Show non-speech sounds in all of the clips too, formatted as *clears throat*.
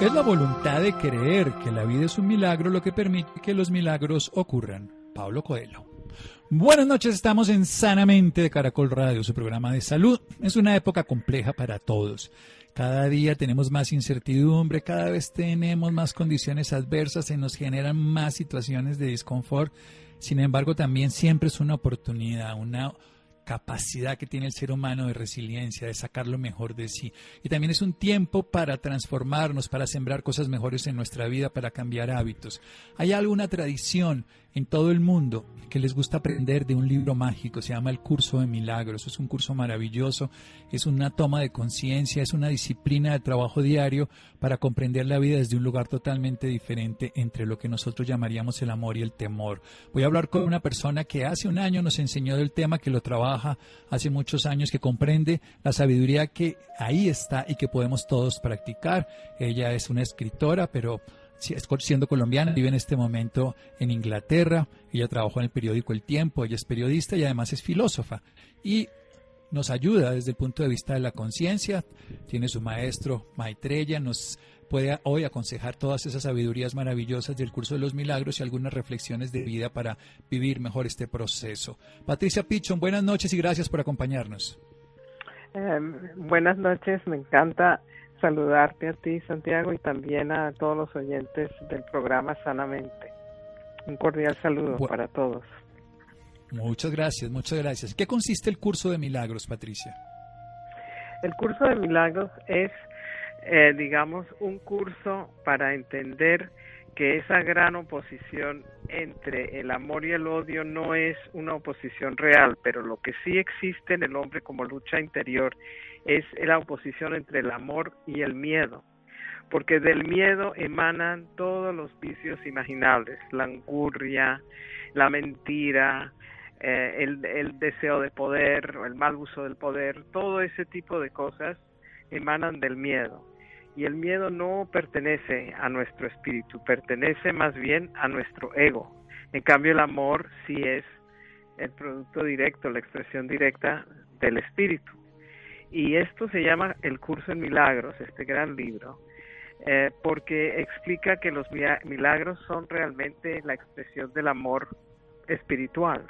Es la voluntad de creer que la vida es un milagro lo que permite que los milagros ocurran. Pablo Coelho. Buenas noches, estamos en Sanamente de Caracol Radio, su programa de salud. Es una época compleja para todos. Cada día tenemos más incertidumbre, cada vez tenemos más condiciones adversas, se nos generan más situaciones de disconfort. Sin embargo, también siempre es una oportunidad, una capacidad que tiene el ser humano de resiliencia, de sacar lo mejor de sí. Y también es un tiempo para transformarnos, para sembrar cosas mejores en nuestra vida, para cambiar hábitos. Hay alguna tradición en todo el mundo que les gusta aprender de un libro mágico, se llama el curso de milagros, es un curso maravilloso, es una toma de conciencia, es una disciplina de trabajo diario para comprender la vida desde un lugar totalmente diferente entre lo que nosotros llamaríamos el amor y el temor. Voy a hablar con una persona que hace un año nos enseñó del tema, que lo trabaja hace muchos años, que comprende la sabiduría que ahí está y que podemos todos practicar. Ella es una escritora, pero siendo colombiana, vive en este momento en Inglaterra, ella trabajó en el periódico El Tiempo, ella es periodista y además es filósofa. Y nos ayuda desde el punto de vista de la conciencia, tiene su maestro Maitreya, nos puede hoy aconsejar todas esas sabidurías maravillosas del curso de los milagros y algunas reflexiones de vida para vivir mejor este proceso. Patricia Pichon, buenas noches y gracias por acompañarnos. Eh, buenas noches, me encanta saludarte a ti, Santiago, y también a todos los oyentes del programa Sanamente. Un cordial saludo para todos. Muchas gracias, muchas gracias. ¿Qué consiste el curso de milagros, Patricia? El curso de milagros es, eh, digamos, un curso para entender que esa gran oposición entre el amor y el odio no es una oposición real, pero lo que sí existe en el hombre como lucha interior es la oposición entre el amor y el miedo, porque del miedo emanan todos los vicios imaginables, la angurria, la mentira, eh, el, el deseo de poder, el mal uso del poder, todo ese tipo de cosas emanan del miedo. Y el miedo no pertenece a nuestro espíritu, pertenece más bien a nuestro ego. En cambio, el amor sí es el producto directo, la expresión directa del espíritu. Y esto se llama El Curso en Milagros, este gran libro, eh, porque explica que los milagros son realmente la expresión del amor espiritual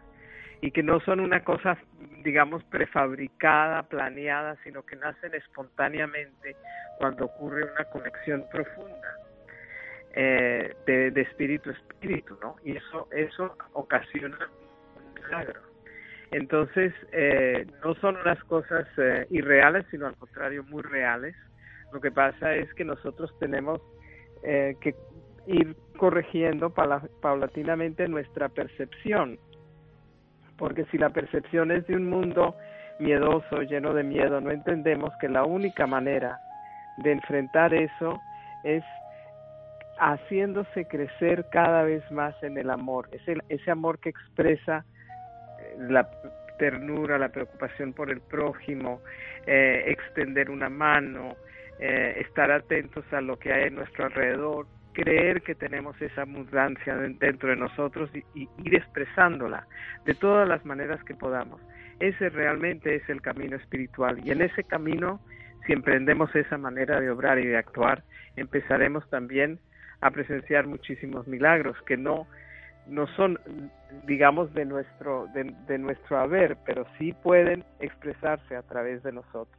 y que no son una cosa, digamos, prefabricada, planeada, sino que nacen espontáneamente cuando ocurre una conexión profunda eh, de, de espíritu a espíritu, ¿no? Y eso, eso ocasiona un milagro. Entonces, eh, no son unas cosas eh, irreales, sino al contrario, muy reales. Lo que pasa es que nosotros tenemos eh, que ir corrigiendo paulatinamente nuestra percepción, porque si la percepción es de un mundo miedoso, lleno de miedo, no entendemos que la única manera de enfrentar eso es haciéndose crecer cada vez más en el amor, es ese amor que expresa la ternura, la preocupación por el prójimo, eh, extender una mano, eh, estar atentos a lo que hay en nuestro alrededor, creer que tenemos esa abundancia dentro de nosotros y, ir expresándola de todas las maneras que podamos. Ese realmente es el camino espiritual y en ese camino, si emprendemos esa manera de obrar y de actuar, empezaremos también a presenciar muchísimos milagros que no no son, digamos, de nuestro, de, nuestro haber, pero sí pueden expresarse a través de nosotros.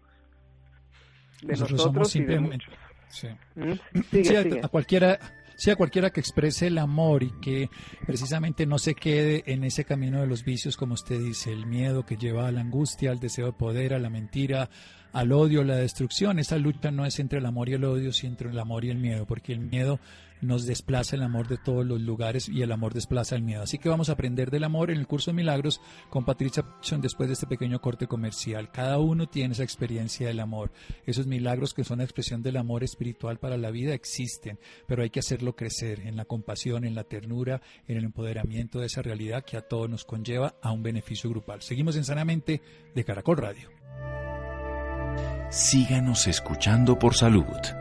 De nosotros, y de muchos. Sí. ¿Mm? a cualquiera sea cualquiera que exprese el amor y que precisamente no se quede en ese camino de los vicios, como usted dice, el miedo que lleva a la angustia, al deseo de poder, a la mentira, al odio, a la destrucción. Esa lucha no es entre el amor y el odio, sino entre el amor y el miedo, porque el miedo nos desplaza el amor de todos los lugares y el amor desplaza el miedo. Así que vamos a aprender del amor en el curso de milagros con Patricia después de este pequeño corte comercial. Cada uno tiene esa experiencia del amor. Esos milagros que son la expresión del amor espiritual para la vida existen, pero hay que hacerlo crecer en la compasión, en la ternura, en el empoderamiento de esa realidad que a todos nos conlleva a un beneficio grupal. Seguimos en Sanamente de Caracol Radio. Síganos escuchando por salud.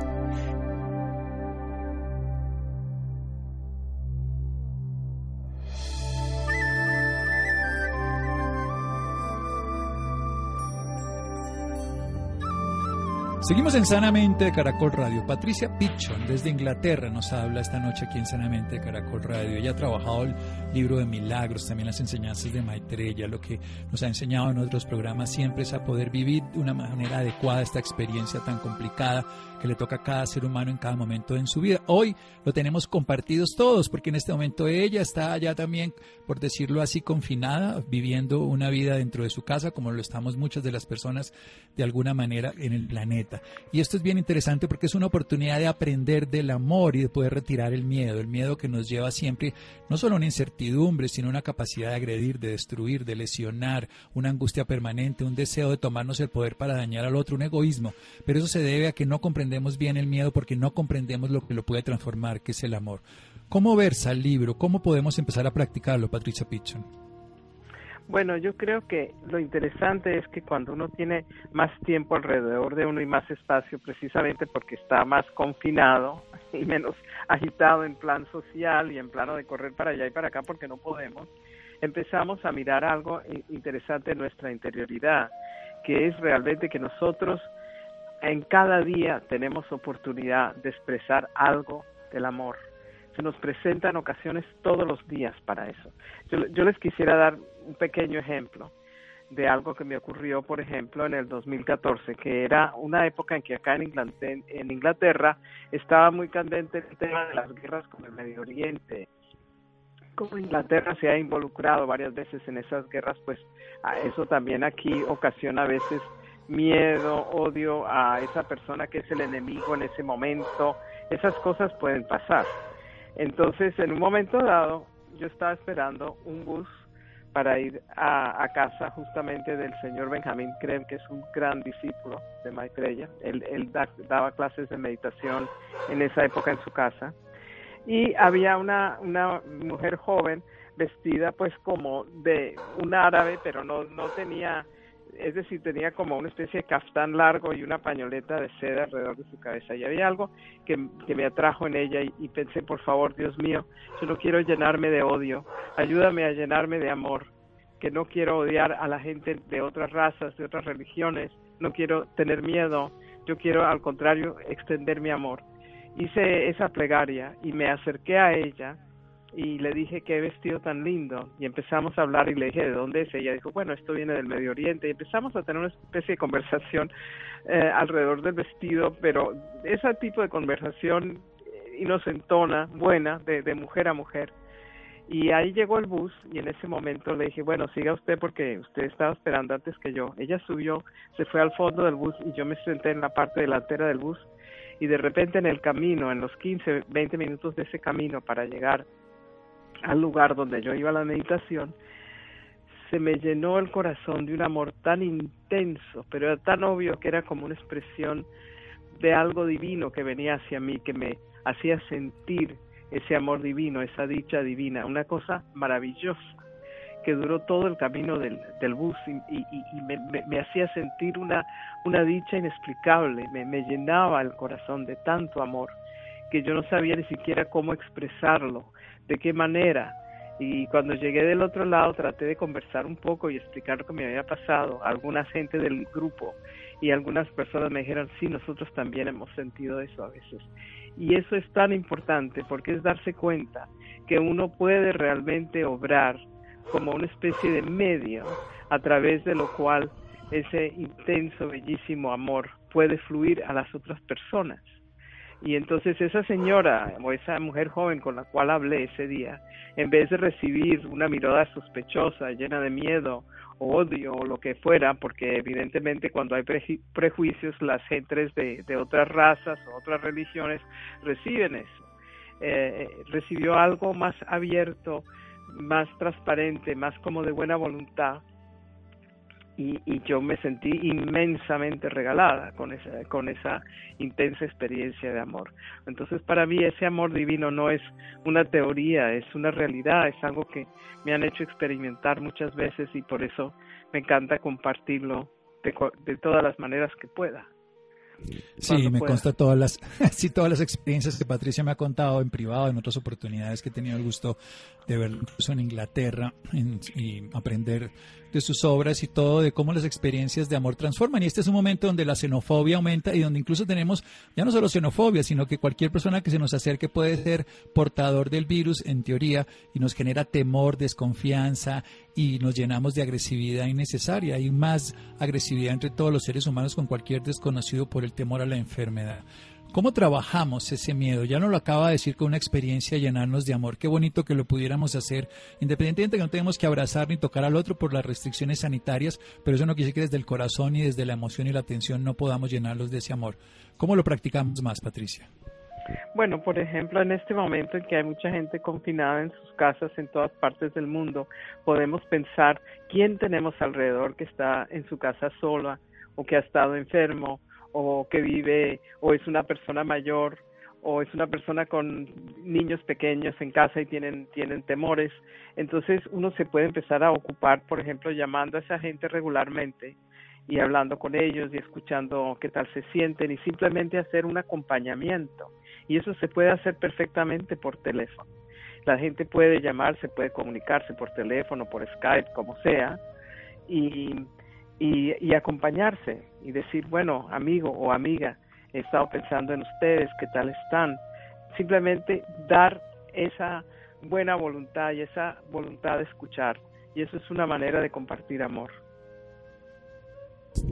Seguimos en Sanamente de Caracol Radio. Patricia Pichon desde Inglaterra nos habla esta noche aquí en Sanamente de Caracol Radio. Ella ha trabajado el libro de milagros, también las enseñanzas de Maitreya. Lo que nos ha enseñado en otros programas siempre es a poder vivir de una manera adecuada esta experiencia tan complicada que le toca a cada ser humano en cada momento en su vida. Hoy lo tenemos compartidos todos, porque en este momento ella está allá también, por decirlo así, confinada, viviendo una vida dentro de su casa, como lo estamos muchas de las personas de alguna manera en el planeta. Y esto es bien interesante porque es una oportunidad de aprender del amor y de poder retirar el miedo, el miedo que nos lleva siempre no solo a una incertidumbre, sino una capacidad de agredir, de destruir, de lesionar, una angustia permanente, un deseo de tomarnos el poder para dañar al otro, un egoísmo. Pero eso se debe a que no comprendemos bien el miedo porque no comprendemos lo que lo puede transformar, que es el amor. ¿Cómo versa el libro? ¿Cómo podemos empezar a practicarlo, Patricia Pichon? Bueno, yo creo que lo interesante es que cuando uno tiene más tiempo alrededor de uno y más espacio, precisamente porque está más confinado *laughs* y menos agitado en plan social y en plano de correr para allá y para acá porque no podemos, empezamos a mirar algo interesante en nuestra interioridad, que es realmente que nosotros en cada día tenemos oportunidad de expresar algo del amor se nos presentan ocasiones todos los días para eso. Yo, les quisiera dar un pequeño ejemplo de algo que me ocurrió, por ejemplo, en el 2014, que era una época en que acá en Inglaterra, estaba muy candente el tema de las guerras con el Medio Oriente. Como Inglaterra se ha involucrado varias veces en esas guerras, pues eso también aquí ocasiona a veces miedo, odio a esa persona que es el enemigo en ese momento. Esas cosas pueden pasar. Entonces, en un momento dado, yo estaba esperando un bus para ir a, casa justamente del señor Benjamín Krem, que es un gran discípulo de Maitreya. Él, él daba clases de meditación en esa época en su casa. Y había una, una mujer joven vestida pues como de un árabe, pero no, no tenía es decir, tenía como una especie de caftán largo y una pañoleta de seda alrededor de su cabeza. Y había algo que, me atrajo en ella y, pensé, por favor, Dios mío, yo no quiero llenarme de odio, ayúdame a llenarme de amor, que no quiero odiar a la gente de otras razas, de otras religiones, no quiero tener miedo, yo quiero al contrario extender mi amor. Hice esa plegaria y me acerqué a ella y le dije qué vestido tan lindo y empezamos a hablar y le dije de dónde es ella dijo bueno esto viene del Medio Oriente y empezamos a tener una especie de conversación eh, alrededor del vestido pero ese tipo de conversación inocentona buena de mujer a mujer. Y ahí llegó el bus y en ese momento le dije bueno siga usted porque usted estaba esperando antes que yo ella subió se fue al fondo del bus y yo me senté en la parte delantera del bus. Y de repente en el camino, en los 15, 20 minutos de ese camino para llegar al lugar donde yo iba a la meditación, se me llenó el corazón de un amor tan intenso, pero era tan obvio que era como una expresión de algo divino que venía hacia mí, que me hacía sentir ese amor divino, esa dicha divina, una cosa maravillosa que duró todo el camino del, del bus y, me, hacía sentir una, una dicha inexplicable, me, me llenaba el corazón de tanto amor que yo no sabía ni siquiera cómo expresarlo, de qué manera. Y cuando llegué del otro lado traté de conversar un poco y explicar lo que me había pasado alguna gente del grupo y algunas personas me dijeron, sí, nosotros también hemos sentido eso a veces. Y eso es tan importante porque es darse cuenta que uno puede realmente obrar como una especie de medio a través de lo cual ese intenso, bellísimo amor puede fluir a las otras personas. Y entonces esa señora o esa mujer joven con la cual hablé ese día, en vez de recibir una mirada sospechosa, llena de miedo o odio o lo que fuera, porque evidentemente cuando hay prejuicios las gentes de, de, otras razas o otras religiones reciben eso, eh, recibió algo más abierto, más transparente, más como de buena voluntad y, yo me sentí inmensamente regalada con esa, con esa intensa experiencia de amor. Entonces para mí ese amor divino no es una teoría, es una realidad, es algo que me han hecho experimentar muchas veces y por eso me encanta compartirlo de, de todas las maneras que pueda. Sí, me consta todas las, *laughs* sí, todas las experiencias que Patricia me ha contado en privado, en otras oportunidades que he tenido el gusto de ver incluso en Inglaterra y aprender de sus obras y todo, de cómo las experiencias de amor transforman. Y este es un momento donde la xenofobia aumenta y donde incluso tenemos ya no solo xenofobia, sino que cualquier persona que se nos acerque puede ser portador del virus, en teoría, y nos genera temor, desconfianza y nos llenamos de agresividad innecesaria. Hay más agresividad entre todos los seres humanos con cualquier desconocido por el temor a la enfermedad. ¿Cómo trabajamos ese miedo? Ya nos lo acaba de decir con una experiencia llenarnos de amor. Qué bonito que lo pudiéramos hacer, independientemente de que no tenemos que abrazar ni tocar al otro por las restricciones sanitarias, pero eso no quiere decir que desde el corazón y desde la emoción y la atención no podamos llenarlos de ese amor. ¿Cómo lo practicamos más, Patricia? Bueno, por ejemplo, en este momento en que hay mucha gente confinada en sus casas en todas partes del mundo, podemos pensar quién tenemos alrededor que está en su casa sola o que ha estado enfermo o que vive o es una persona mayor o es una persona con niños pequeños en casa y tienen tienen temores. Entonces uno se puede empezar a ocupar por ejemplo llamando a esa gente regularmente y hablando con ellos y escuchando qué tal se sienten y simplemente hacer un acompañamiento. Y eso se puede hacer perfectamente por teléfono. La gente puede llamarse puede comunicarse por teléfono por Skype como sea y y, acompañarse y decir, bueno, amigo o amiga, he estado pensando en ustedes, ¿qué tal están? Simplemente dar esa buena voluntad y esa voluntad de escuchar. Y eso es una manera de compartir amor.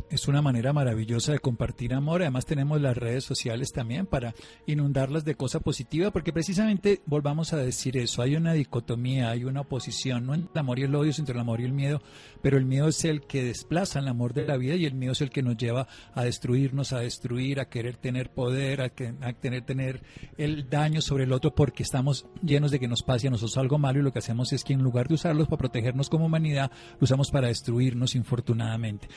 Es una manera maravillosa de compartir amor. Además tenemos las redes sociales también para inundarlas de cosa positiva, porque precisamente volvamos a decir eso. Hay una dicotomía, hay una oposición, no entre el amor y el odio, sino entre el amor y el miedo, pero el miedo es el que desplaza el amor de la vida y el miedo es el que nos lleva a destruirnos, a destruir, a querer tener poder, a, que, tener, tener el daño sobre el otro porque estamos llenos de que nos pase a nosotros algo malo y lo que hacemos es que en lugar de usarlos para protegernos como humanidad, lo usamos para destruirnos infortunadamente.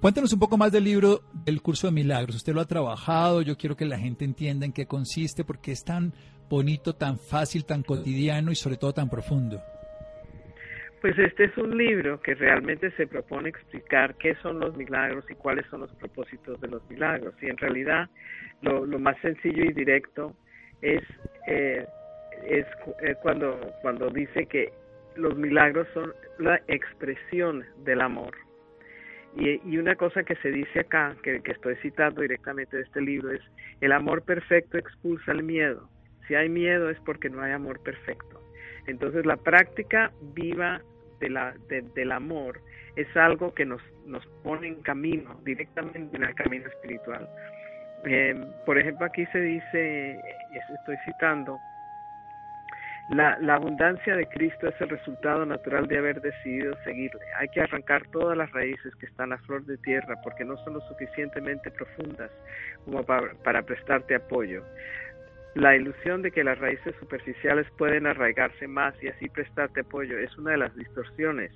Cuéntanos un poco más del libro del curso de milagros. Usted lo ha trabajado, yo quiero que la gente entienda en qué consiste, porque es tan bonito, tan fácil, tan cotidiano y sobre todo tan profundo. Pues este es un libro que realmente se propone explicar qué son los milagros y cuáles son los propósitos de los milagros. Y en realidad lo, más sencillo y directo es, eh, es eh, cuando, cuando dice que los milagros son la expresión del amor. Y, una cosa que se dice acá, que, estoy citando directamente de este libro, es el amor perfecto expulsa el miedo. Si hay miedo es porque no hay amor perfecto. Entonces la práctica viva del amor es algo que nos, nos pone en camino, directamente en el camino espiritual. Eh, por ejemplo, aquí se dice, estoy citando, la, abundancia de Cristo es el resultado natural de haber decidido seguirle. Hay que arrancar todas las raíces que están a flor de tierra porque no son lo suficientemente profundas como para, para prestarte apoyo. La ilusión de que las raíces superficiales pueden arraigarse más y así prestarte apoyo es una de las distorsiones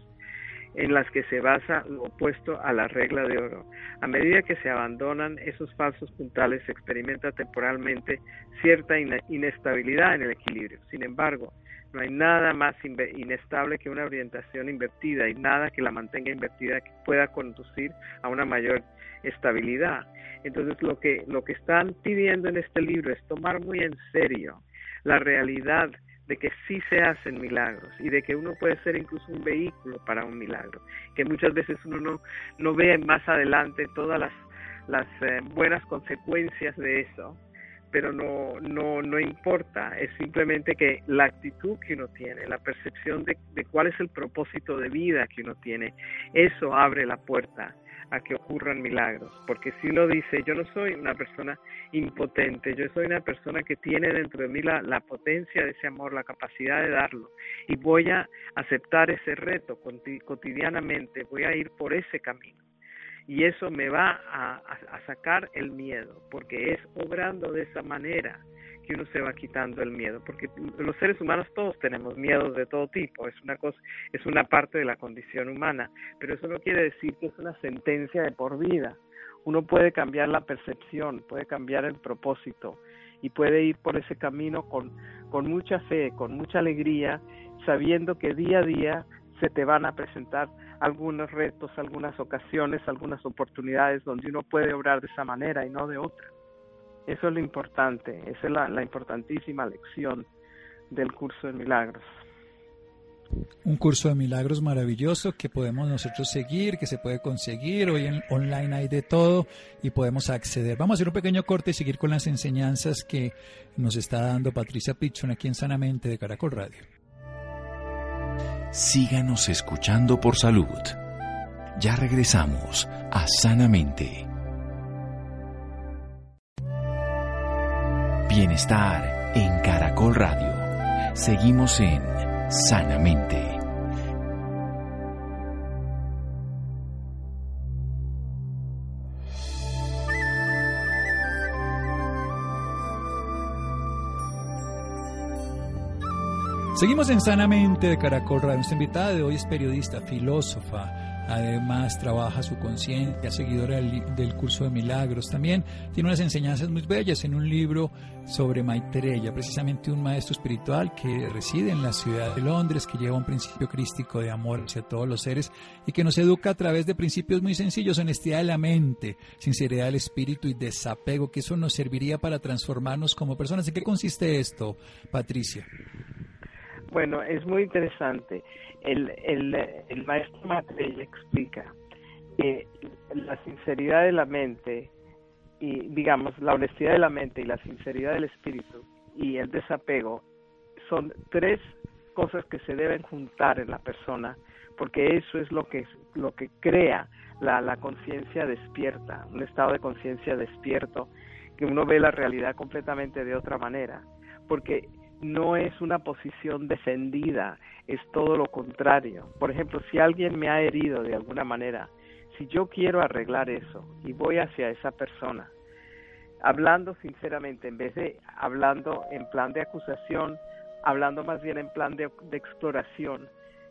en las que se basa lo opuesto a la regla de oro. A medida que se abandonan esos falsos puntales, se experimenta temporalmente cierta inestabilidad en el equilibrio. Sin embargo, no hay nada más inestable que una orientación invertida y nada que la mantenga invertida que pueda conducir a una mayor estabilidad. Entonces, lo que, lo que están pidiendo en este libro es tomar muy en serio la realidad de que sí se hacen milagros y de que uno puede ser incluso un vehículo para un milagro, que muchas veces uno no, no ve más adelante todas las, las eh, buenas consecuencias de eso, pero no, no, no importa, es simplemente que la actitud que uno tiene, la percepción de, de cuál es el propósito de vida que uno tiene, eso abre la puerta a que ocurran milagros, porque si uno dice, yo no soy una persona impotente, yo soy una persona que tiene dentro de mí la, la potencia de ese amor, la capacidad de darlo, y voy a aceptar ese reto cotidianamente, voy a ir por ese camino. Y eso me va a, a sacar el miedo, porque es obrando de esa manera que uno se va quitando el miedo, porque los seres humanos todos tenemos miedos de todo tipo, es una cosa, es una parte de la condición humana, pero eso no quiere decir que es una sentencia de por vida. Uno puede cambiar la percepción, puede cambiar el propósito y puede ir por ese camino con, con mucha fe, con mucha alegría, sabiendo que día a día se te van a presentar algunos retos, algunas ocasiones, algunas oportunidades donde uno puede obrar de esa manera y no de otra. Eso es lo importante, esa es la, importantísima lección del curso de milagros. Un curso de milagros maravilloso que podemos nosotros seguir, que se puede conseguir. Hoy en online hay de todo y podemos acceder. Vamos a hacer un pequeño corte y seguir con las enseñanzas que nos está dando Patricia Pichon aquí en Sanamente de Caracol Radio. Síganos escuchando por salud. Ya regresamos a Sanamente. Bienestar en Caracol Radio. Seguimos en Sanamente. Seguimos en Sanamente de Caracol Radio. Nuestra invitada de hoy es periodista, filósofa, Además, trabaja su conciencia, seguidora del, curso de milagros. También tiene unas enseñanzas muy bellas en un libro sobre Maitreya, precisamente un maestro espiritual que reside en la ciudad de Londres, que lleva un principio crístico de amor hacia todos los seres y que nos educa a través de principios muy sencillos: honestidad de la mente, sinceridad del espíritu y desapego, que eso nos serviría para transformarnos como personas. ¿En qué consiste esto, Patricia? Bueno, es muy interesante el, el, el maestro Matrella explica que la sinceridad de la mente y digamos la honestidad de la mente y la sinceridad del espíritu y el desapego son tres cosas que se deben juntar en la persona porque eso es lo que lo que crea la, la conciencia despierta un estado de conciencia despierto que uno ve la realidad completamente de otra manera porque no es una posición defendida, es todo lo contrario. Por ejemplo, si alguien me ha herido de alguna manera, si yo quiero arreglar eso y voy hacia esa persona, hablando sinceramente, en vez de hablando en plan de acusación, hablando más bien en plan de, exploración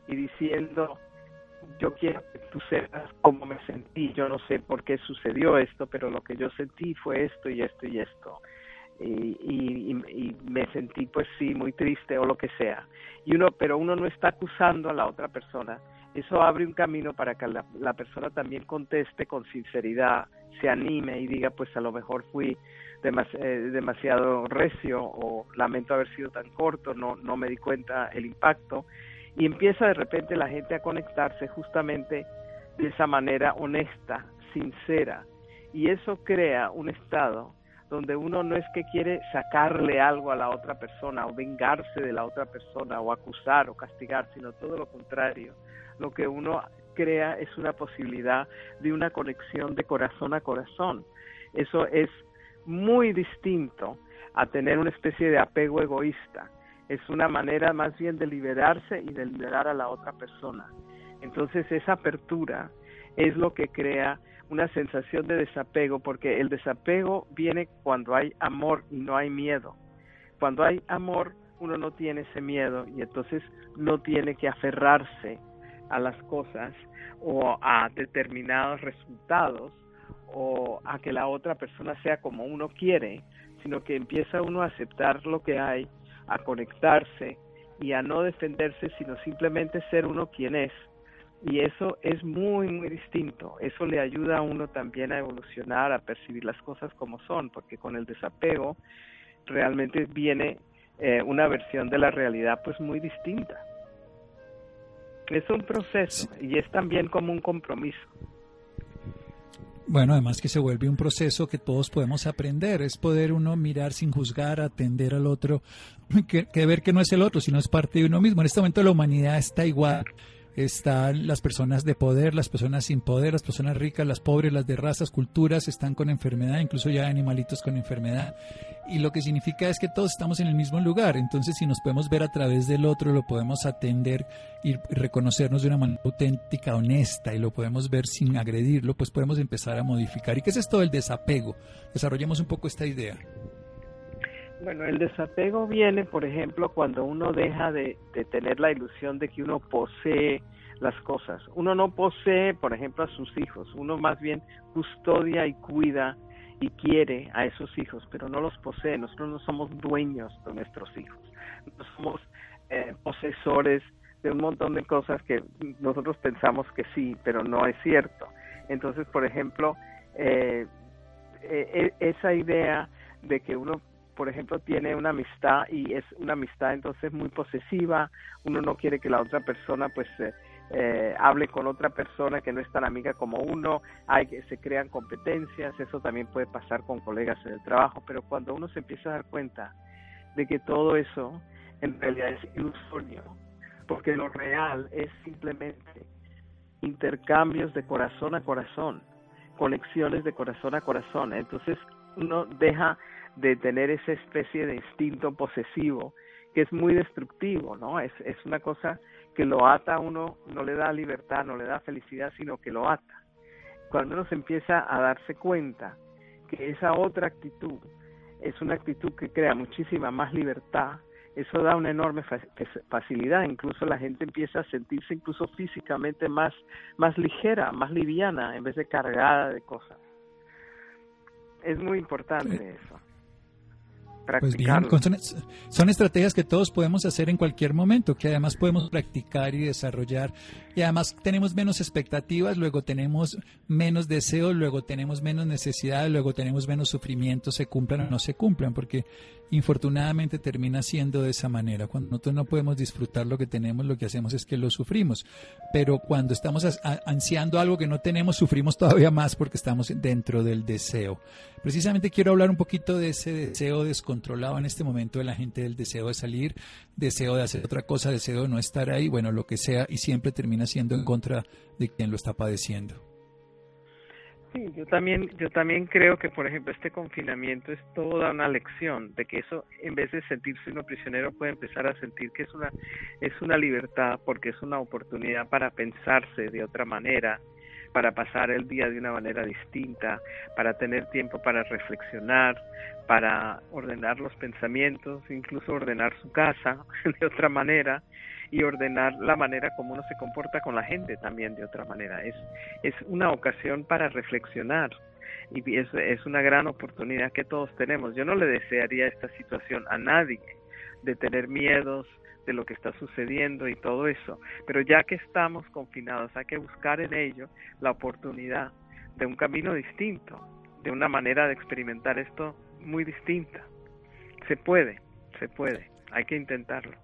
y diciendo, yo quiero que tú sepas cómo me sentí, yo no sé por qué sucedió esto, pero lo que yo sentí fue esto y esto y esto y, y, me sentí pues sí muy triste o lo que sea. Y uno pero uno no está acusando a la otra persona. Eso abre un camino para que la, la persona también conteste con sinceridad se anime y diga pues a lo mejor fui eh, demasiado recio o lamento haber sido tan corto no no me di cuenta el impacto. Y empieza de repente la gente a conectarse justamente de esa manera honesta sincera. Y eso crea un estado donde uno no es que quiere sacarle algo a la otra persona o vengarse de la otra persona o acusar o castigar, sino todo lo contrario. Lo que uno crea es una posibilidad de una conexión de corazón a corazón. Eso es muy distinto a tener una especie de apego egoísta. Es una manera más bien de liberarse y de liberar a la otra persona. Entonces esa apertura es lo que crea una sensación de desapego, porque el desapego viene cuando hay amor y no hay miedo. Cuando hay amor, uno no tiene ese miedo y entonces no tiene que aferrarse a las cosas o a determinados resultados o a que la otra persona sea como uno quiere, sino que empieza uno a aceptar lo que hay, a conectarse y a no defenderse, sino simplemente ser uno quien es y eso es muy, muy distinto. Eso le ayuda a uno también a evolucionar, a percibir las cosas como son, porque con el desapego realmente viene eh, una versión de la realidad pues muy distinta. Es un proceso y es también como un compromiso. Bueno, además que se vuelve un proceso que todos podemos aprender, es poder uno mirar sin juzgar, atender al otro, *clears throat* que, que ver que no es el otro, sino es parte de uno mismo. En este momento la humanidad está igual están las personas de poder, las personas sin poder, las personas ricas, las pobres, las de razas, culturas, están con enfermedad, incluso ya animalitos con enfermedad. Y lo que significa es que todos estamos en el mismo lugar. Entonces, si nos podemos ver a través del otro, lo podemos atender y reconocernos de una manera auténtica, honesta, y lo podemos ver sin agredirlo, pues podemos empezar a modificar. ¿Y qué es esto del desapego? Desarrollemos un poco esta idea. Bueno, el desapego viene, por ejemplo, cuando uno deja de, tener la ilusión de que uno posee las cosas. Uno no posee, por ejemplo, a sus hijos, uno más bien custodia y cuida y quiere a esos hijos, pero no los posee. Nosotros no somos dueños de nuestros hijos, no somos eh, posesores de un montón de cosas que nosotros pensamos que sí, pero no es cierto. Entonces, por ejemplo, eh, eh, esa idea de que uno por ejemplo, tiene una amistad y es una amistad entonces muy posesiva, uno no quiere que la otra persona pues eh, eh, hable con otra persona que no es tan amiga como uno, hay que se crean competencias, eso también puede pasar con colegas en el trabajo, pero cuando uno se empieza a dar cuenta de que todo eso en realidad es ilusorio, porque lo real es simplemente intercambios de corazón a corazón, conexiones de corazón a corazón, entonces uno deja de tener esa especie de instinto posesivo que es muy destructivo, ¿no? Es, es una cosa que lo ata a uno, no le da libertad, no le da felicidad, sino que lo ata. Cuando uno se empieza a darse cuenta que esa otra actitud es una actitud que crea muchísima más libertad, eso da una enorme facilidad, incluso la gente empieza a sentirse incluso físicamente más, más ligera, más liviana, en vez de cargada de cosas. Es muy importante eso. Pues bien, son, estrategias que todos podemos hacer en cualquier momento, que además podemos practicar y desarrollar. Y además tenemos menos expectativas, luego tenemos menos deseos, luego tenemos menos necesidades, luego tenemos menos sufrimiento, se cumplan o no se cumplan, porque infortunadamente termina siendo de esa manera. Cuando nosotros no podemos disfrutar lo que tenemos, lo que hacemos es que lo sufrimos. Pero cuando estamos ansiando algo que no tenemos, sufrimos todavía más porque estamos dentro del deseo. Precisamente quiero hablar un poquito de ese deseo descontrolado en este momento de la gente, del deseo de salir, deseo de hacer otra cosa, deseo de no estar ahí, bueno, lo que sea, y siempre termina siendo en contra de quien lo está padeciendo. Sí, yo también, yo también creo que, por ejemplo, este confinamiento es toda una lección de que eso, en vez de sentirse uno prisionero, puede empezar a sentir que es una, es una libertad, porque es una oportunidad para pensarse de otra manera, para pasar el día de una manera distinta, para tener tiempo para reflexionar, para ordenar los pensamientos, incluso ordenar su casa *laughs* de otra manera y ordenar la manera como uno se comporta con la gente también de otra manera. Es, es una ocasión para reflexionar y es, es una gran oportunidad que todos tenemos. Yo no le desearía esta situación a nadie de tener miedos de lo que está sucediendo y todo eso, pero ya que estamos confinados hay que buscar en ello la oportunidad de un camino distinto, de una manera de experimentar esto muy distinta. Se puede, se puede, hay que intentarlo.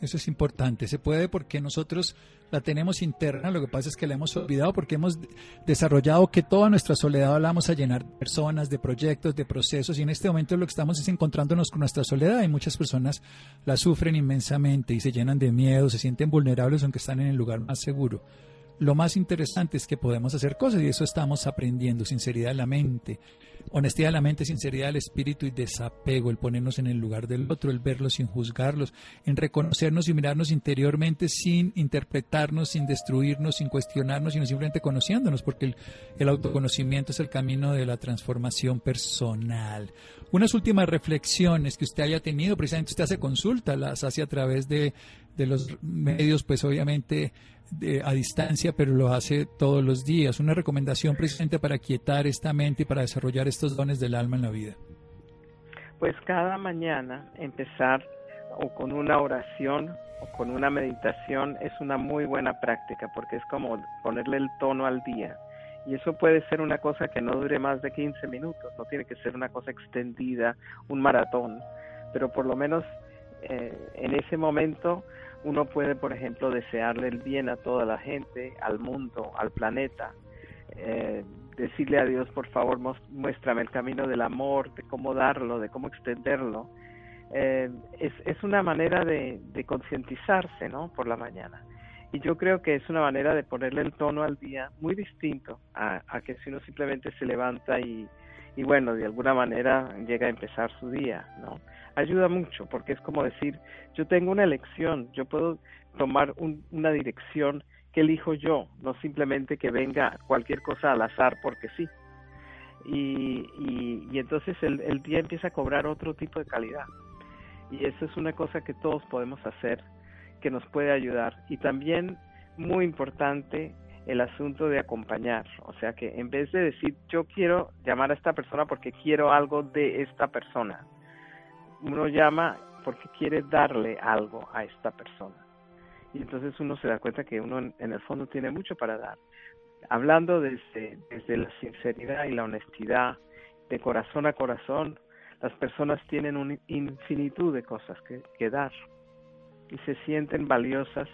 Eso es importante. Se puede porque nosotros la tenemos interna, lo que pasa es que la hemos olvidado porque hemos desarrollado que toda nuestra soledad la vamos a llenar de personas, de proyectos, de procesos y en este momento lo que estamos es encontrándonos con nuestra soledad y muchas personas la sufren inmensamente y se llenan de miedo, se sienten vulnerables aunque están en el lugar más seguro. Lo más interesante es que podemos hacer cosas y eso estamos aprendiendo, sinceridad de la mente, honestidad de la mente, sinceridad del espíritu y desapego, el ponernos en el lugar del otro, el verlo sin juzgarlos, en reconocernos y mirarnos interiormente sin interpretarnos, sin destruirnos, sin cuestionarnos, sino simplemente conociéndonos, porque el, el autoconocimiento es el camino de la transformación personal. Unas últimas reflexiones que usted haya tenido, precisamente usted hace consulta, las hace a través de, de los medios, pues obviamente a distancia, pero lo hace todos los días. Una recomendación precisamente para quietar esta mente y para desarrollar estos dones del alma en la vida. Pues cada mañana empezar o con una oración o con una meditación es una muy buena práctica porque es como ponerle el tono al día. Y eso puede ser una cosa que no dure más de 15 minutos, no tiene que ser una cosa extendida, un maratón, pero por lo menos eh, en ese momento uno puede, por ejemplo, desearle el bien a toda la gente, al mundo, al planeta, eh, decirle a Dios, por favor, muéstrame el camino del amor, de cómo darlo, de cómo extenderlo. Eh, es, es una manera de, de concientizarse, ¿no? Por la mañana. Y yo creo que es una manera de ponerle el tono al día muy distinto a, a que si uno simplemente se levanta y, y bueno, de alguna manera llega a empezar su día, ¿no? Ayuda mucho porque es como decir, yo tengo una elección, yo puedo tomar una dirección que elijo yo, no simplemente que venga cualquier cosa al azar porque sí. Y, y, entonces el, el día empieza a cobrar otro tipo de calidad. Y eso es una cosa que todos podemos hacer, que nos puede ayudar. Y también, muy importante, el asunto de acompañar. O sea que en vez de decir yo quiero llamar a esta persona porque quiero algo de esta persona, uno llama porque quiere darle algo a esta persona. Y entonces uno se da cuenta que uno en, el fondo tiene mucho para dar. Hablando desde, desde la sinceridad y la honestidad, de corazón a corazón, las personas tienen una infinitud de cosas que, que dar y se sienten valiosas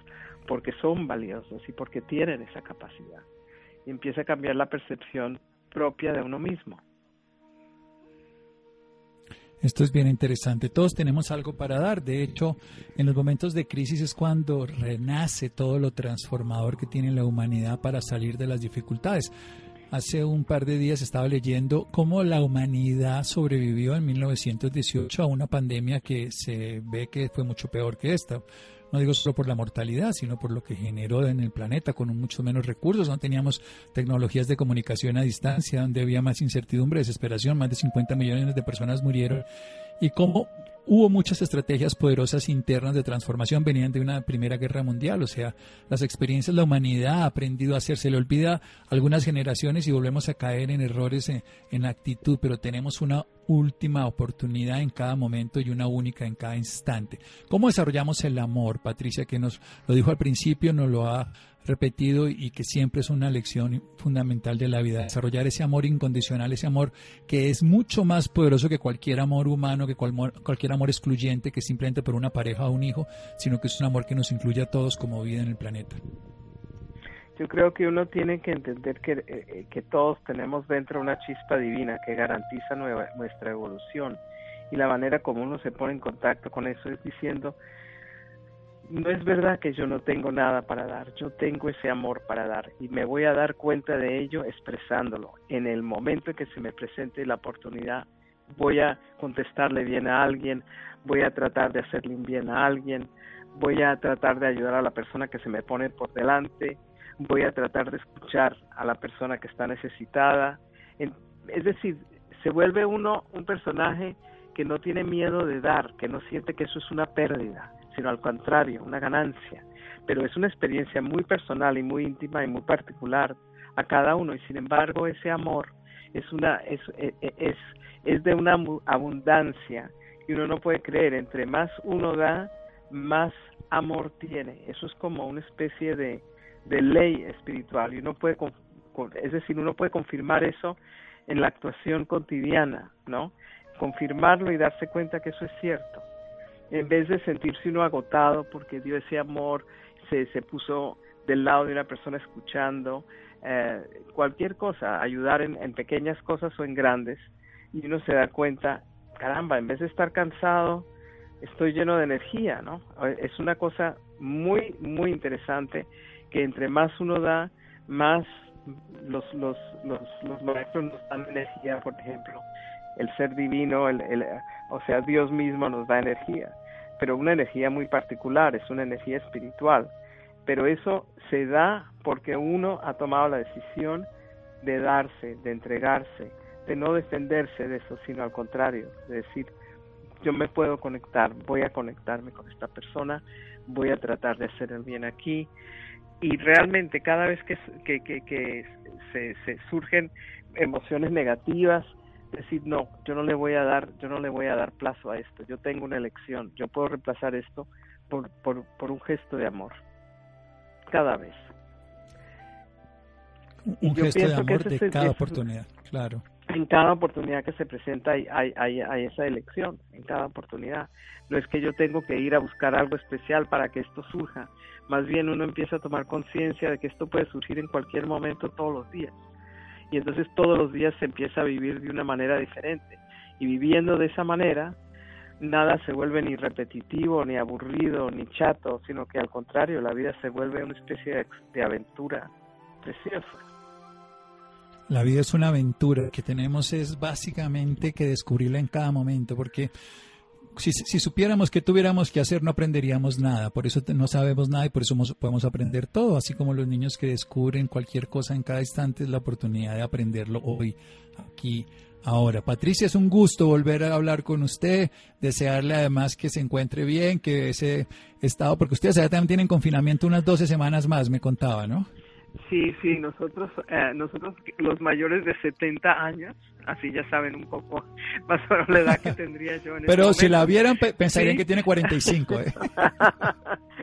porque son valiosos y porque tienen esa capacidad. Y empieza a cambiar la percepción propia de uno mismo. Esto es bien interesante. Todos tenemos algo para dar. De hecho, en los momentos de crisis es cuando renace todo lo transformador que tiene la humanidad para salir de las dificultades. Hace un par de días estaba leyendo cómo la humanidad sobrevivió en 1918 a una pandemia que se ve que fue mucho peor que esta no digo solo por la mortalidad, sino por lo que generó en el planeta con muchos menos recursos, no teníamos tecnologías de comunicación a distancia, donde había más incertidumbre, desesperación, más de 50 millones de personas murieron. Y cómo hubo muchas estrategias poderosas internas de transformación, venían de una Primera Guerra Mundial, o sea, las experiencias, la humanidad ha aprendido a hacer, se le olvida algunas generaciones y volvemos a caer en errores en, en actitud, pero tenemos una última oportunidad en cada momento y una única en cada instante. ¿Cómo desarrollamos el amor, Patricia, que nos lo dijo al principio, nos lo ha repetido y que siempre es una lección fundamental de la vida, desarrollar ese amor incondicional, ese amor que es mucho más poderoso que cualquier amor humano, que cualquier amor excluyente, que simplemente por una pareja o un hijo, sino que es un amor que nos incluye a todos como vida en el planeta. Yo creo que uno tiene que entender que, eh, eh, que todos tenemos dentro una chispa divina que garantiza nuestra evolución y la manera como uno se pone en contacto con eso es diciendo no es verdad que yo no tengo nada para dar, yo tengo ese amor para dar y me voy a dar cuenta de ello expresándolo. En el momento en que se me presente la oportunidad, voy a contestarle bien a alguien, voy a tratar de hacerle bien a alguien, voy a tratar de ayudar a la persona que se me pone por delante, voy a tratar de escuchar a la persona que está necesitada. Es decir, se vuelve uno un personaje que no tiene miedo de dar, que no siente que eso es una pérdida, sino al contrario, una ganancia. Pero es una experiencia muy personal y muy íntima y muy particular a cada uno. Y sin embargo ese amor es una es, e, e, es, es de una abundancia y uno no puede creer. Entre más uno da más amor tiene. Eso es como una especie de, de ley espiritual. Y uno puede es decir uno puede confirmar eso en la actuación cotidiana no confirmarlo y darse cuenta que eso es cierto en vez de sentirse uno agotado porque dio ese amor, se, se puso del lado de una persona escuchando, eh, cualquier cosa, ayudar en, en, pequeñas cosas o en grandes, y uno se da cuenta, caramba, en vez de estar cansado, estoy lleno de energía, ¿no? Es una cosa muy, muy interesante que entre más uno da, más los, los, los, los maestros nos dan energía, por ejemplo, el ser divino, el, o sea, Dios mismo nos da energía, pero una energía muy particular, es una energía espiritual. Pero eso se da porque uno ha tomado la decisión de darse, de entregarse, de no defenderse de eso, sino al contrario, de decir, yo me puedo conectar, voy a conectarme con esta persona, voy a tratar de hacer el bien aquí. Y realmente cada vez que, que se, se surgen emociones negativas, decir no yo no le voy a dar yo no le voy a dar plazo a esto. Yo tengo una elección. Yo puedo reemplazar esto por, por, por un gesto de amor. Cada vez un gesto de amor de cada oportunidad claro. en cada oportunidad que se presenta hay, hay, hay, esa elección, en cada oportunidad. No es que yo tengo que ir a buscar algo especial para que esto surja, más bien uno empieza a tomar conciencia de que esto puede surgir en cualquier momento todos los días. Y entonces todos los días se empieza a vivir de una manera diferente. Y viviendo de esa manera, nada se vuelve ni repetitivo, ni aburrido, ni chato, sino que al contrario, la vida se vuelve una especie de, de aventura preciosa. La vida es una aventura que tenemos es básicamente que descubrirla en cada momento, porque si, supiéramos que tuviéramos que hacer, no aprenderíamos nada. Por eso no sabemos nada y por eso podemos aprender todo. Así como los niños que descubren cualquier cosa en cada instante, es la oportunidad de aprenderlo hoy, aquí, ahora. Patricia, es un gusto volver a hablar con usted. Desearle además que se encuentre bien, que ese estado, porque ustedes ya también tienen confinamiento unas 12 semanas más, me contaba, ¿no? Sí, sí, nosotros, eh, nosotros los mayores de 70 años, así ya saben un poco *laughs* más o menos la edad que *laughs* tendría yo. En Pero si la vieran, pensarían que tiene 45. ¿eh?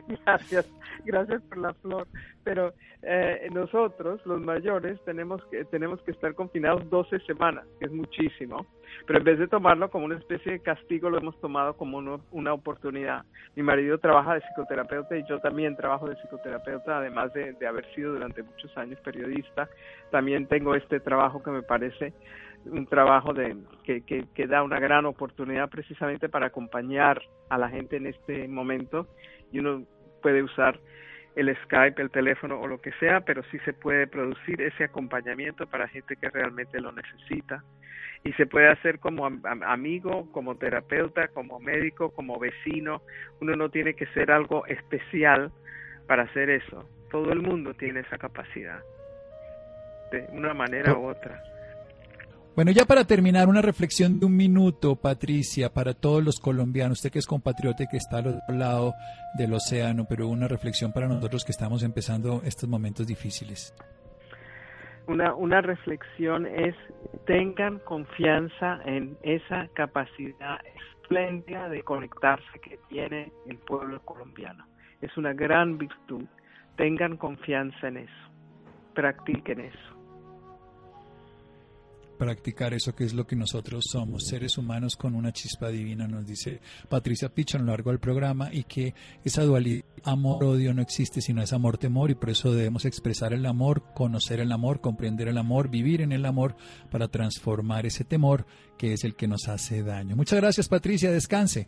*laughs* gracias, *laughs* gracias por la flor. Pero eh, nosotros, los mayores, tenemos que, tenemos que estar confinados 12 semanas, que es muchísimo. Pero en vez de tomarlo como una especie de castigo, lo hemos tomado como una oportunidad. Mi marido trabaja de psicoterapeuta y yo también trabajo de psicoterapeuta, además de, de haber sido durante muchos años periodista. También tengo este trabajo que me parece un trabajo de, que, que, que, da una gran oportunidad precisamente para acompañar a la gente en este momento y uno puede usar el Skype, el teléfono o lo que sea, pero sí se puede producir ese acompañamiento para gente que realmente lo necesita y se puede hacer como amigo, como terapeuta, como médico, como vecino. Uno no tiene que ser algo especial para hacer eso. Todo el mundo tiene esa capacidad, de una manera u otra. Bueno, ya para terminar, una reflexión de un minuto, Patricia, para todos los colombianos, usted que es compatriota y que está al otro lado del océano, pero una reflexión para nosotros que estamos empezando estos momentos difíciles. Una, una reflexión es, tengan confianza en esa capacidad espléndida de conectarse que tiene el pueblo colombiano. Es una gran virtud. Tengan confianza en eso. Practiquen eso practicar eso que es lo que nosotros somos, seres humanos con una chispa divina, nos dice Patricia Picha a lo largo del programa, y que esa dualidad amor-odio no existe, sino es amor-temor, y por eso debemos expresar el amor, conocer el amor, comprender el amor, vivir en el amor para transformar ese temor que es el que nos hace daño. Muchas gracias Patricia, descanse.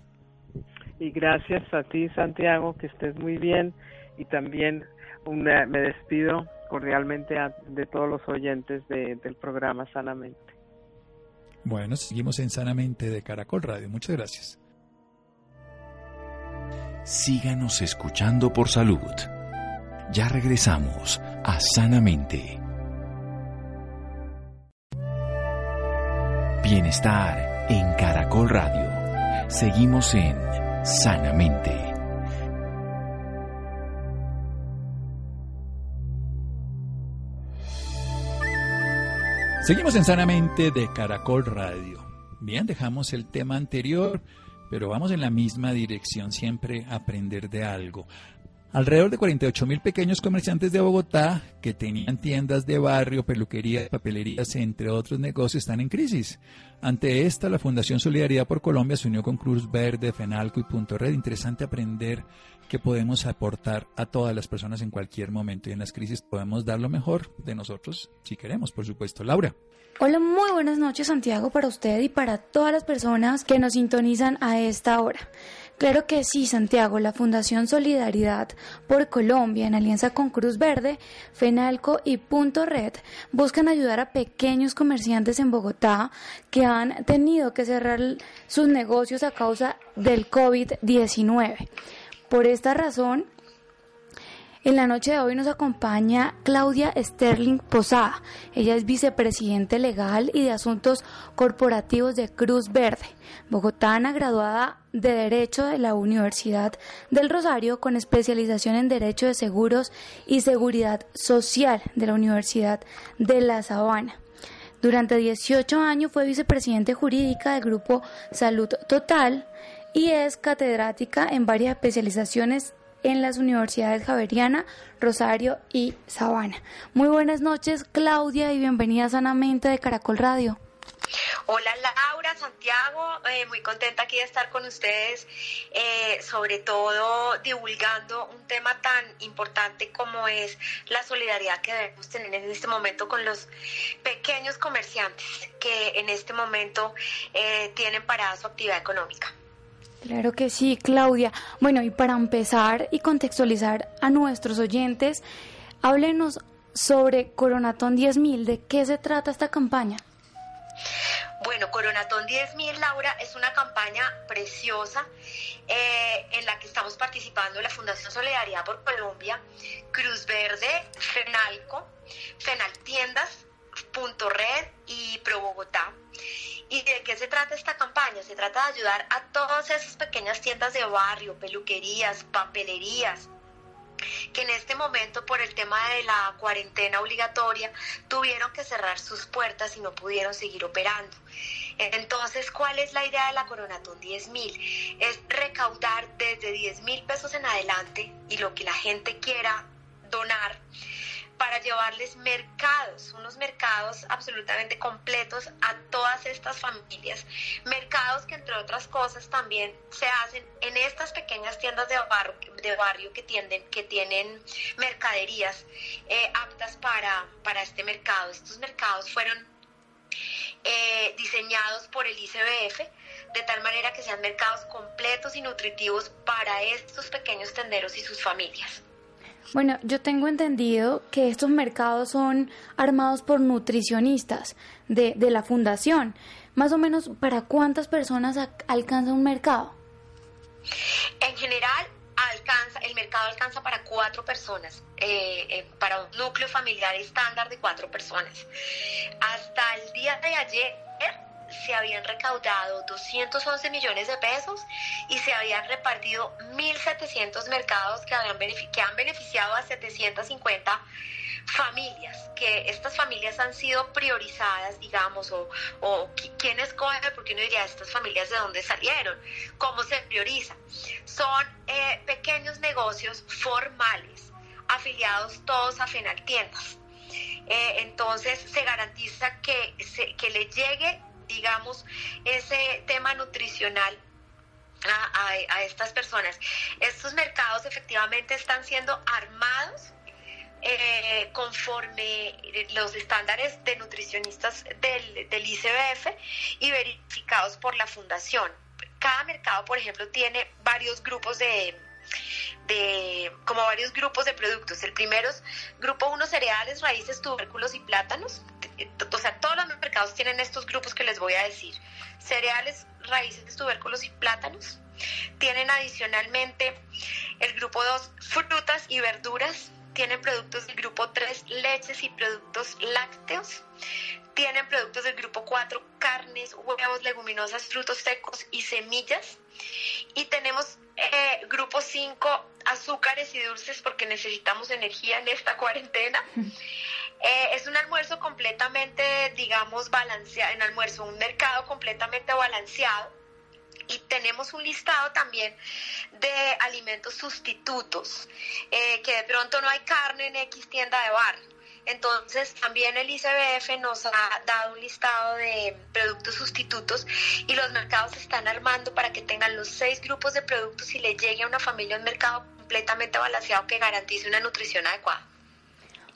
Y gracias a ti Santiago, que estés muy bien, y también me despido cordialmente de todos los oyentes del programa Sanamente. Bueno, seguimos en Sanamente de Caracol Radio. Muchas gracias. Síganos escuchando por salud. Ya regresamos a Sanamente. Bienestar en Caracol Radio. Seguimos en Sanamente. Seguimos en Sanamente de Caracol Radio. Bien, dejamos el tema anterior, pero vamos en la misma dirección, siempre aprender de algo. Alrededor de 48 mil pequeños comerciantes de Bogotá que tenían tiendas de barrio, peluquerías, papelerías, entre otros negocios, están en crisis. Ante esta, la Fundación Solidaridad por Colombia se unió con Cruz Verde, Fenalco y Punto Red. Interesante aprender que podemos aportar a todas las personas en cualquier momento y en las crisis podemos dar lo mejor de nosotros si queremos, por supuesto. Laura. Hola, muy buenas noches Santiago para usted y para todas las personas que nos sintonizan a esta hora. Claro que sí, Santiago, la Fundación Solidaridad por Colombia, en alianza con Cruz Verde, FENALCO y Punto Red, buscan ayudar a pequeños comerciantes en Bogotá que han tenido que cerrar sus negocios a causa del COVID-19. Por esta razón, en la noche de hoy nos acompaña Claudia Sterling Posada. Ella es vicepresidente legal y de asuntos corporativos de Cruz Verde, bogotana, graduada de Derecho de la Universidad del Rosario con especialización en Derecho de Seguros y Seguridad Social de la Universidad de La Sabana. Durante 18 años fue vicepresidente jurídica del Grupo Salud Total y es catedrática en varias especializaciones en las universidades Javeriana, Rosario y Sabana. Muy buenas noches, Claudia, y bienvenida sanamente de Caracol Radio. Hola Laura, Santiago, eh, muy contenta aquí de estar con ustedes, eh, sobre todo divulgando un tema tan importante como es la solidaridad que debemos tener en este momento con los pequeños comerciantes que en este momento eh, tienen parada su actividad económica. Claro que sí, Claudia. Bueno, y para empezar y contextualizar a nuestros oyentes, háblenos sobre Coronatón 10.000, ¿de qué se trata esta campaña? Bueno, Coronatón 10.000, Laura, es una campaña preciosa eh, en la que estamos participando la Fundación Solidaridad por Colombia, Cruz Verde, FENALCO, FENALTIendas, Punto Red y Pro Bogotá. ¿Y de qué se trata esta campaña? Se trata de ayudar a todas esas pequeñas tiendas de barrio, peluquerías, papelerías, que en este momento por el tema de la cuarentena obligatoria tuvieron que cerrar sus puertas y no pudieron seguir operando. Entonces, ¿cuál es la idea de la Coronatón 10 mil? Es recaudar desde 10 mil pesos en adelante y lo que la gente quiera donar para llevarles mercados, unos mercados absolutamente completos a todas estas familias. Mercados que entre otras cosas también se hacen en estas pequeñas tiendas de barrio, de barrio que, tienden, que tienen mercaderías eh, aptas para, para este mercado. Estos mercados fueron eh, diseñados por el ICBF de tal manera que sean mercados completos y nutritivos para estos pequeños tenderos y sus familias. Bueno, yo tengo entendido que estos mercados son armados por nutricionistas de, la fundación. Más o menos, ¿para cuántas personas alcanza un mercado? En general, alcanza, el mercado alcanza para cuatro personas, eh, eh, para un núcleo familiar estándar de cuatro personas. Hasta el día de ayer se habían recaudado 211 millones de pesos y se habían repartido 1.700 mercados que, habían que han beneficiado a 750 familias, que estas familias han sido priorizadas, digamos, o, o quién escoge, porque uno diría, estas familias de dónde salieron, cómo se prioriza. Son eh, pequeños negocios formales, afiliados todos a FENAL Tiendas. Eh, entonces se garantiza que, se, que le llegue digamos, ese tema nutricional a, estas personas. Estos mercados efectivamente están siendo armados eh, conforme los estándares de nutricionistas del, del, ICBF y verificados por la fundación. Cada mercado, por ejemplo, tiene varios grupos de, de como varios grupos de productos. El primero es grupo 1 cereales, raíces, tubérculos y plátanos. O sea, todos los mercados tienen estos grupos que les voy a decir. Cereales, raíces, tubérculos y plátanos. Tienen adicionalmente el grupo 2 frutas y verduras. Tienen productos del grupo 3 leches y productos lácteos. Tienen productos del grupo 4 carnes, huevos, leguminosas, frutos secos y semillas. Y tenemos eh, grupo 5, azúcares y dulces porque necesitamos energía en esta cuarentena. *laughs* Eh, es un almuerzo completamente, digamos, balanceado, en almuerzo, un mercado completamente balanceado. Y tenemos un listado también de alimentos sustitutos, eh, que de pronto no hay carne en X tienda de bar. Entonces, también el ICBF nos ha dado un listado de productos sustitutos y los mercados se están armando para que tengan los seis grupos de productos y le llegue a una familia un mercado completamente balanceado que garantice una nutrición adecuada.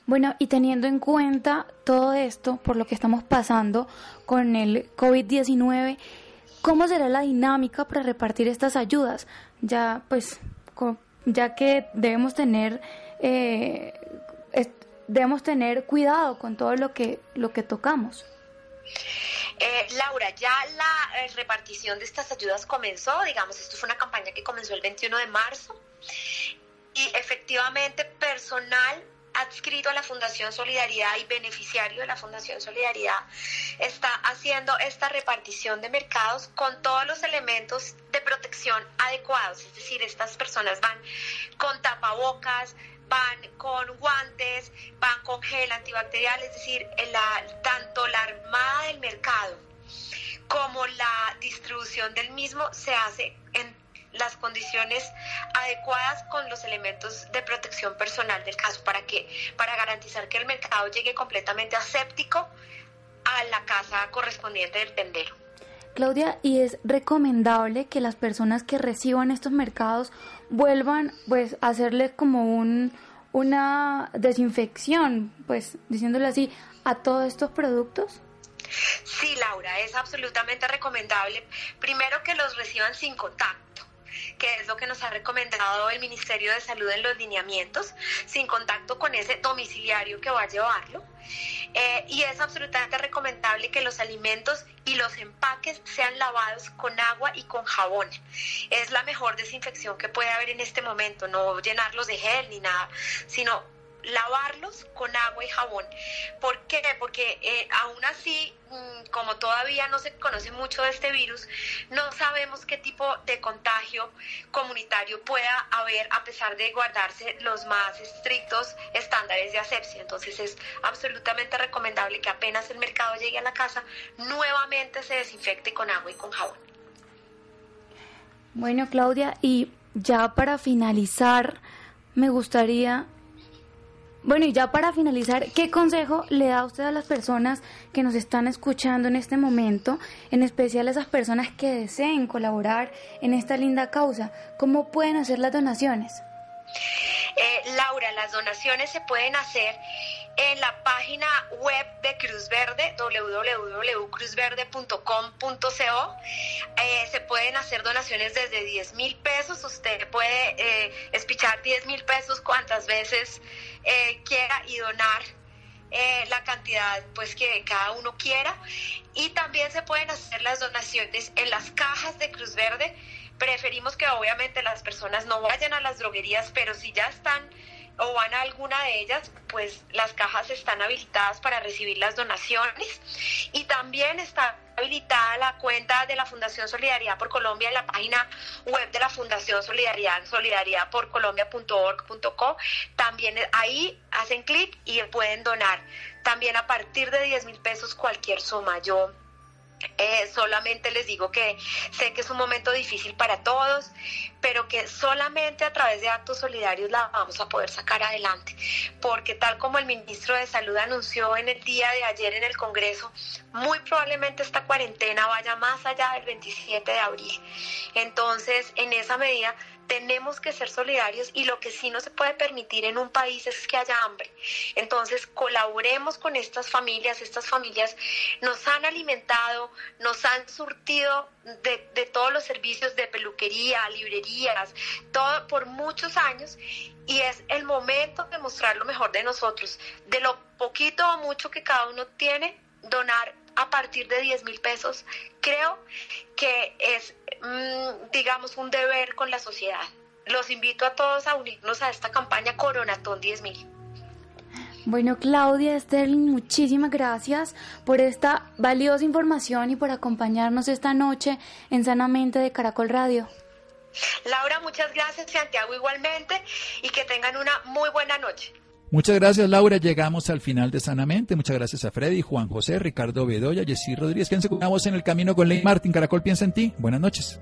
Bueno, y teniendo en cuenta todo esto, por lo que estamos pasando con el COVID-19, ¿cómo será la dinámica para repartir estas ayudas? Ya, pues, ya que debemos tener eh, debemos tener cuidado con todo lo que, lo que tocamos. Eh, Laura, ya la eh, repartición de estas ayudas comenzó, digamos, esto fue una campaña que comenzó el 21 de marzo y efectivamente personal adscrito a la Fundación Solidaridad y beneficiario de la Fundación Solidaridad está haciendo esta repartición de mercados con todos los elementos de protección adecuados, es decir, estas personas van con tapabocas, van con guantes, van con gel antibacterial, es decir, tanto la armada del mercado como la distribución del mismo se hace en las condiciones adecuadas con los elementos de protección personal del caso para que para garantizar que el mercado llegue completamente aséptico a la casa correspondiente del tendero. Claudia, ¿y es recomendable que las personas que reciban estos mercados vuelvan pues a hacerle como un una desinfección, pues diciéndole así, a todos estos productos? Sí, Laura, es absolutamente recomendable. Primero que los reciban sin contacto que es lo que nos ha recomendado el Ministerio de Salud en los lineamientos, sin contacto con ese domiciliario que va a llevarlo. Eh, y es absolutamente recomendable que los alimentos y los empaques sean lavados con agua y con jabón. Es la mejor desinfección que puede haber en este momento, no llenarlos de gel ni nada, sino lavarlos con agua y jabón. ¿Por qué? Porque eh, aún así, mm, como todavía no se conoce mucho de este virus, no sabemos qué tipo de contagio comunitario pueda haber a pesar de guardarse los más estrictos estándares de asepsia. Entonces es absolutamente recomendable que apenas el mercado llegue a la casa, nuevamente se desinfecte con agua y con jabón. Bueno, Claudia, y ya para finalizar, me gustaría bueno, y ya para finalizar, ¿qué consejo le da usted a las personas que nos están escuchando en este momento, en especial a esas personas que deseen colaborar en esta linda causa? ¿Cómo pueden hacer las donaciones? Eh, Laura, las donaciones se pueden hacer en la página web de Cruz Verde, www.cruzverde.com.co. Eh, se pueden hacer donaciones desde 10 mil pesos. Usted puede eh, espichar 10 mil pesos cuantas veces eh, quiera y donar la cantidad pues que cada uno quiera y también se pueden hacer las donaciones en las cajas de Cruz Verde preferimos que obviamente las personas no vayan a las droguerías pero si ya están o van a alguna de ellas, pues las cajas están habilitadas para recibir las donaciones y también está habilitada la cuenta de la Fundación Solidaridad por Colombia en la página web de la Fundación Solidaridad, solidaridadporcolombia.org.co. También ahí hacen clic y pueden donar. También a partir de 10 mil pesos cualquier suma. Yo eh, solamente les digo que sé que es un momento difícil para todos, pero que solamente a través de actos solidarios la vamos a poder sacar adelante, porque tal como el ministro de Salud anunció en el día de ayer en el Congreso, muy probablemente esta cuarentena vaya más allá del 27 de abril. Entonces, en esa medida, tenemos que ser solidarios y lo que sí no se puede permitir en un país es que haya hambre. Entonces, colaboremos con estas familias. Estas familias nos han alimentado, nos han surtido de, todos los servicios de peluquería, librerías, todo por muchos años y es el momento de mostrar lo mejor de nosotros, de lo poquito o mucho que cada uno tiene, donar a partir de 10 mil pesos, creo que es, mm, digamos, un deber con la sociedad. Los invito a todos a unirnos a esta campaña Coronatón 10 mil. Bueno, Claudia Sterling, muchísimas gracias por esta valiosa información y por acompañarnos esta noche en Sanamente de Caracol Radio. Laura, muchas gracias, Santiago igualmente, y que tengan una muy buena noche. Muchas gracias, Laura. Llegamos al final de Sanamente. Muchas gracias a Freddy, Juan José, Ricardo Bedoya, Jessy Rodríguez. Quédense con en el camino con Ley Martín. Caracol piensa en ti. Buenas noches.